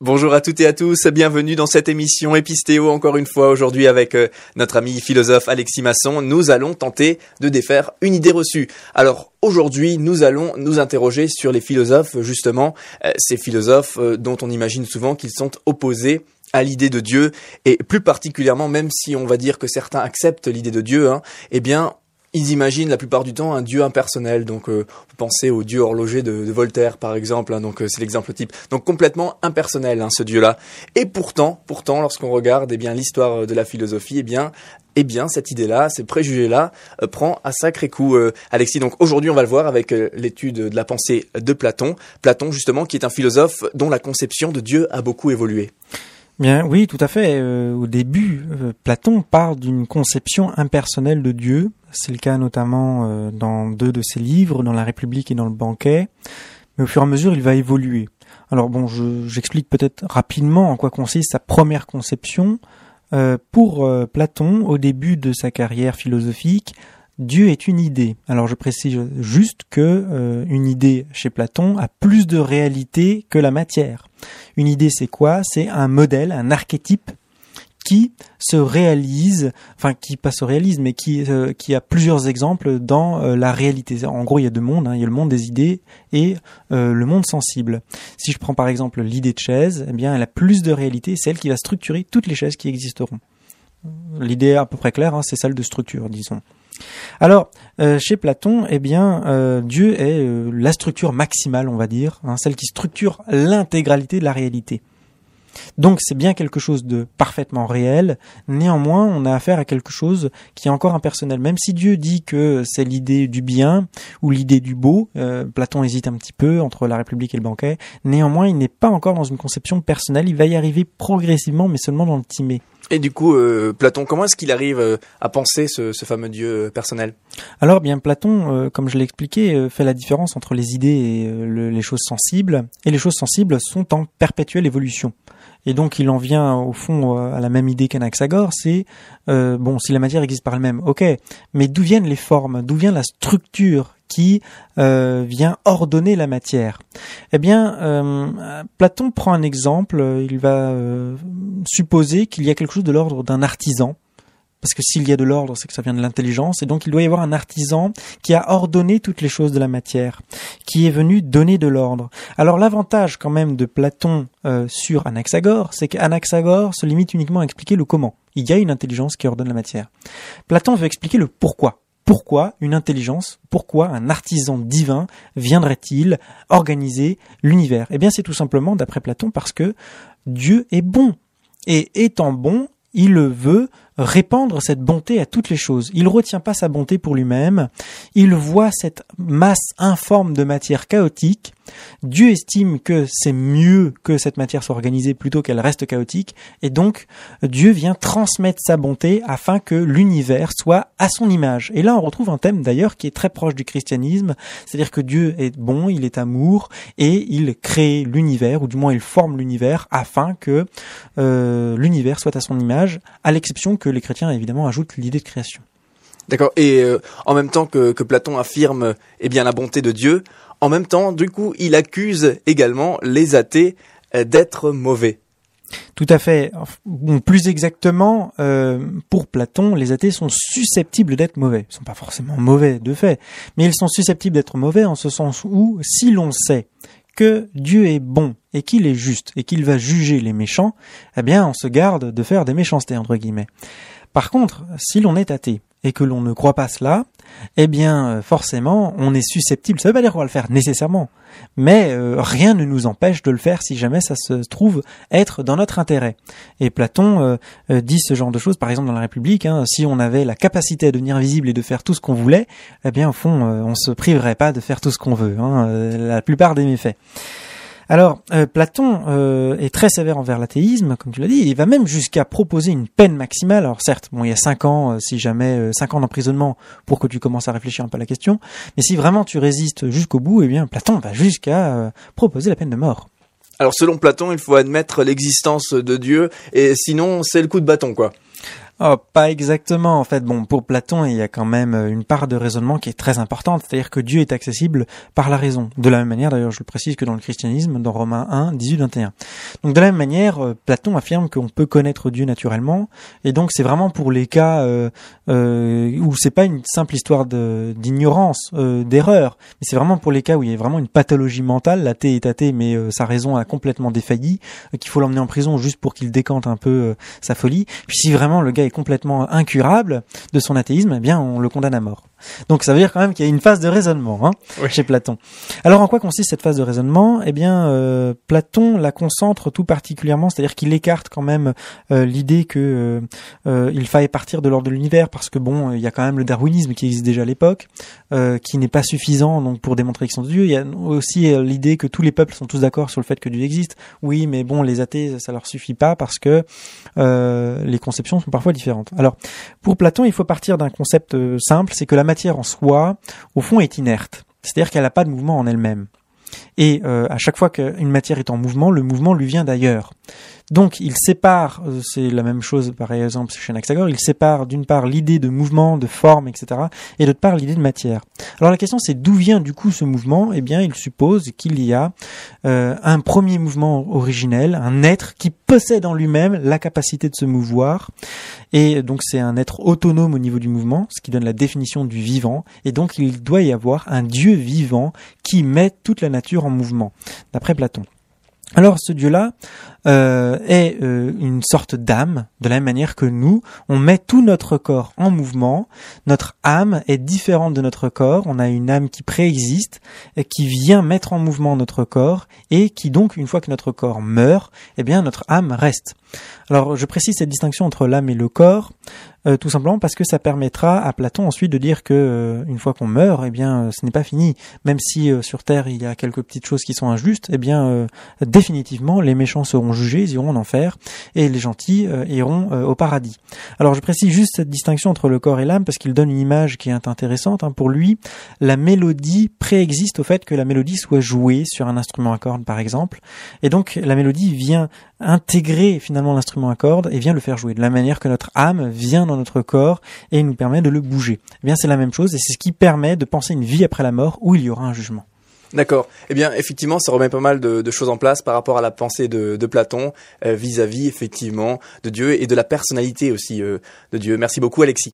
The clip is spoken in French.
Bonjour à toutes et à tous, bienvenue dans cette émission Épistéo encore une fois aujourd'hui avec euh, notre ami philosophe Alexis Masson. Nous allons tenter de défaire une idée reçue. Alors aujourd'hui nous allons nous interroger sur les philosophes justement, euh, ces philosophes euh, dont on imagine souvent qu'ils sont opposés à l'idée de Dieu et plus particulièrement même si on va dire que certains acceptent l'idée de Dieu, hein, eh bien ils imaginent la plupart du temps un dieu impersonnel. Donc, euh, pensez au dieu horloger de, Voltaire, par exemple. Hein, donc, euh, c'est l'exemple type. Donc, complètement impersonnel, hein, ce dieu-là. Et pourtant, pourtant, lorsqu'on regarde, eh bien, l'histoire de la philosophie, eh bien, eh bien, cette idée-là, ces préjugés-là, euh, prend un sacré coup, Alexis. Donc, aujourd'hui, on va le voir avec l'étude de la pensée de Platon. Platon, justement, qui est un philosophe dont la conception de Dieu a beaucoup évolué. Bien, oui, tout à fait. au début, Platon parle d'une conception impersonnelle de Dieu, c'est le cas notamment euh, dans deux de ses livres, dans La République et dans le Banquet. Mais au fur et à mesure, il va évoluer. Alors bon, j'explique peut-être rapidement en quoi consiste sa première conception. Euh, pour euh, Platon, au début de sa carrière philosophique, Dieu est une idée. Alors je précise juste que une idée chez Platon a plus de réalité que la matière. Une idée, c'est quoi? C'est un modèle, un archétype qui se réalise, enfin qui pas se réalise, mais qui euh, a plusieurs exemples dans euh, la réalité. En gros, il y a deux mondes. Hein. Il y a le monde des idées et euh, le monde sensible. Si je prends par exemple l'idée de chaise, eh bien, elle a plus de réalité. C'est elle qui va structurer toutes les chaises qui existeront. L'idée à peu près claire, hein, c'est celle de structure, disons. Alors, chez Platon, eh bien, Dieu est la structure maximale, on va dire, hein, celle qui structure l'intégralité de la réalité. Donc c'est bien quelque chose de parfaitement réel. Néanmoins, on a affaire à quelque chose qui est encore impersonnel. Même si Dieu dit que c'est l'idée du bien ou l'idée du beau, euh, Platon hésite un petit peu entre la République et le banquet. Néanmoins, il n'est pas encore dans une conception personnelle. Il va y arriver progressivement, mais seulement dans le timé. Et du coup, euh, Platon, comment est-ce qu'il arrive euh, à penser ce, fameux Dieu personnel? Alors, bien, Platon, comme je l'ai expliqué, fait la différence entre les idées et les choses sensibles. Et les choses sensibles sont en perpétuelle évolution. Et donc il en vient au fond euh, à la même idée qu'Anaxagore, c'est euh, bon si la matière existe par elle-même, ok, mais d'où viennent les formes, d'où vient la structure qui euh, vient ordonner la matière Eh bien, euh, Platon prend un exemple, il va supposer qu'il y a quelque chose de l'ordre d'un artisan parce que s'il y a de l'ordre, c'est que ça vient de l'intelligence, et donc il doit y avoir un artisan qui a ordonné toutes les choses de la matière, qui est venu donner de l'ordre. Alors l'avantage quand même de Platon euh, sur Anaxagore, c'est qu'Anaxagore se limite uniquement à expliquer le comment. Il y a une intelligence qui ordonne la matière. Platon veut expliquer le pourquoi. Pourquoi une intelligence, pourquoi un artisan divin viendrait-il organiser l'univers? Eh bien c'est tout simplement, d'après Platon, parce que Dieu est bon. Et étant bon, il veut répandre cette bonté à toutes les choses. Il retient pas sa bonté pour lui-même, il voit cette masse informe de matière chaotique Dieu estime que c'est mieux que cette matière soit organisée plutôt qu'elle reste chaotique, et donc Dieu vient transmettre sa bonté afin que l'univers soit à son image. Et là, on retrouve un thème d'ailleurs qui est très proche du christianisme, c'est-à-dire que Dieu est bon, il est amour, et il crée l'univers, ou du moins il forme l'univers afin que euh, l'univers soit à son image, à l'exception que les chrétiens évidemment ajoutent l'idée de création. D'accord. Et euh, en même temps que, que Platon affirme eh bien la bonté de Dieu, en même temps, du coup, il accuse également les athées euh, d'être mauvais. Tout à fait. plus exactement, euh, pour Platon, les athées sont susceptibles d'être mauvais. Ils sont pas forcément mauvais de fait, mais ils sont susceptibles d'être mauvais en ce sens où, si l'on sait que Dieu est bon et qu'il est juste et qu'il va juger les méchants, eh bien, on se garde de faire des méchancetés entre guillemets. Par contre, si l'on est athée et que l'on ne croit pas cela, eh bien euh, forcément on est susceptible, ça veut pas dire qu'on va le faire nécessairement, mais euh, rien ne nous empêche de le faire si jamais ça se trouve être dans notre intérêt. Et Platon euh, dit ce genre de choses, par exemple dans la République, hein, si on avait la capacité à devenir visible et de faire tout ce qu'on voulait, eh bien au fond on se priverait pas de faire tout ce qu'on veut, hein, la plupart des méfaits. Alors, euh, Platon euh, est très sévère envers l'athéisme, comme tu l'as dit. Il va même jusqu'à proposer une peine maximale. Alors certes, bon, il y a cinq ans, euh, si jamais cinq ans d'emprisonnement pour que tu commences à réfléchir un peu à la question. Mais si vraiment tu résistes jusqu'au bout, eh bien, Platon va jusqu'à proposer la peine de mort. Alors selon Platon, il faut admettre l'existence de Dieu, et sinon c'est le coup de bâton, quoi. Oh, pas exactement. En fait, bon, pour Platon, il y a quand même euh, une part de raisonnement qui est très importante, c'est-à-dire que Dieu est accessible par la raison. De la même manière, d'ailleurs, je le précise que dans le christianisme, dans Romains 1, 18, 21. Donc, de la même manière, euh, Platon affirme qu'on peut connaître Dieu naturellement, et donc c'est vraiment pour les cas euh, euh, où c'est pas une simple histoire d'ignorance, d'erreur, mais c'est vraiment pour les cas où il y a vraiment une pathologie mentale, la T est athée, mais sa raison a complètement défailli, qu'il faut l'emmener en prison juste pour qu'il décante un peu sa folie. Puis si vraiment le gars complètement incurable de son athéisme, eh bien on le condamne à mort. Donc ça veut dire quand même qu'il y a une phase de raisonnement hein, chez Platon. Alors en quoi consiste cette phase de raisonnement? Eh bien, euh, Platon la concentre tout particulièrement, c'est-à-dire qu'il écarte quand même euh, l'idée que euh, il faille partir de l'ordre de l'univers, parce que bon, il y a quand même le darwinisme qui existe déjà à l'époque, qui n'est pas suffisant donc pour démontrer l'existence de Dieu. Il y a aussi l'idée que tous les peuples sont tous d'accord sur le fait que Dieu existe. Oui, mais bon, les athées, ça leur suffit pas parce que les conceptions sont parfois différentes. Alors, pour Platon, il faut partir d'un concept simple, c'est que la matière en soi, au fond, est inerte. C'est-à-dire qu'elle n'a pas de mouvement en elle-même. Et euh, à chaque fois qu'une matière est en mouvement, le mouvement lui vient d'ailleurs. Donc il sépare, euh, c'est la même chose par exemple chez Anaxagore, il sépare d'une part l'idée de mouvement, de forme, etc. et d'autre part l'idée de matière. Alors la question c'est d'où vient du coup ce mouvement? Eh bien il suppose qu'il y a euh, un premier mouvement originel, un être qui possède en lui-même la capacité de se mouvoir, et donc c'est un être autonome au niveau du mouvement, ce qui donne la définition du vivant, et donc il doit y avoir un Dieu vivant qui met toute la nature en mouvement, d'après Platon. Alors ce Dieu-là euh, est euh, une sorte d'âme, de la même manière que nous, on met tout notre corps en mouvement, notre âme est différente de notre corps, on a une âme qui préexiste, et qui vient mettre en mouvement notre corps, et qui donc, une fois que notre corps meurt, eh bien notre âme reste. Alors je précise cette distinction entre l'âme et le corps, euh, tout simplement parce que ça permettra à Platon ensuite de dire que euh, une fois qu'on meurt, eh bien euh, ce n'est pas fini. Même si sur Terre il y a quelques petites choses qui sont injustes, eh bien définitivement les méchants seront jugés, ils iront en enfer, et les gentils iront au paradis. Alors je précise juste cette distinction entre le corps et l'âme parce qu'il donne une image qui est intéressante. Hein. Pour lui, la mélodie préexiste au fait que la mélodie soit jouée sur un instrument à cordes par exemple, et donc la mélodie vient intégrer finalement l'instrument à cordes et vient le faire jouer de la manière que notre âme vient notre corps et nous permet de le bouger. Eh bien, c'est la même chose et c'est ce qui permet de penser une vie après la mort où il y aura un jugement. D'accord. Eh bien, effectivement, ça remet pas mal de, choses en place par rapport à la pensée de, Platon euh, vis-à-vis, effectivement, de Dieu et de la personnalité aussi euh, de Dieu. Merci beaucoup, Alexis.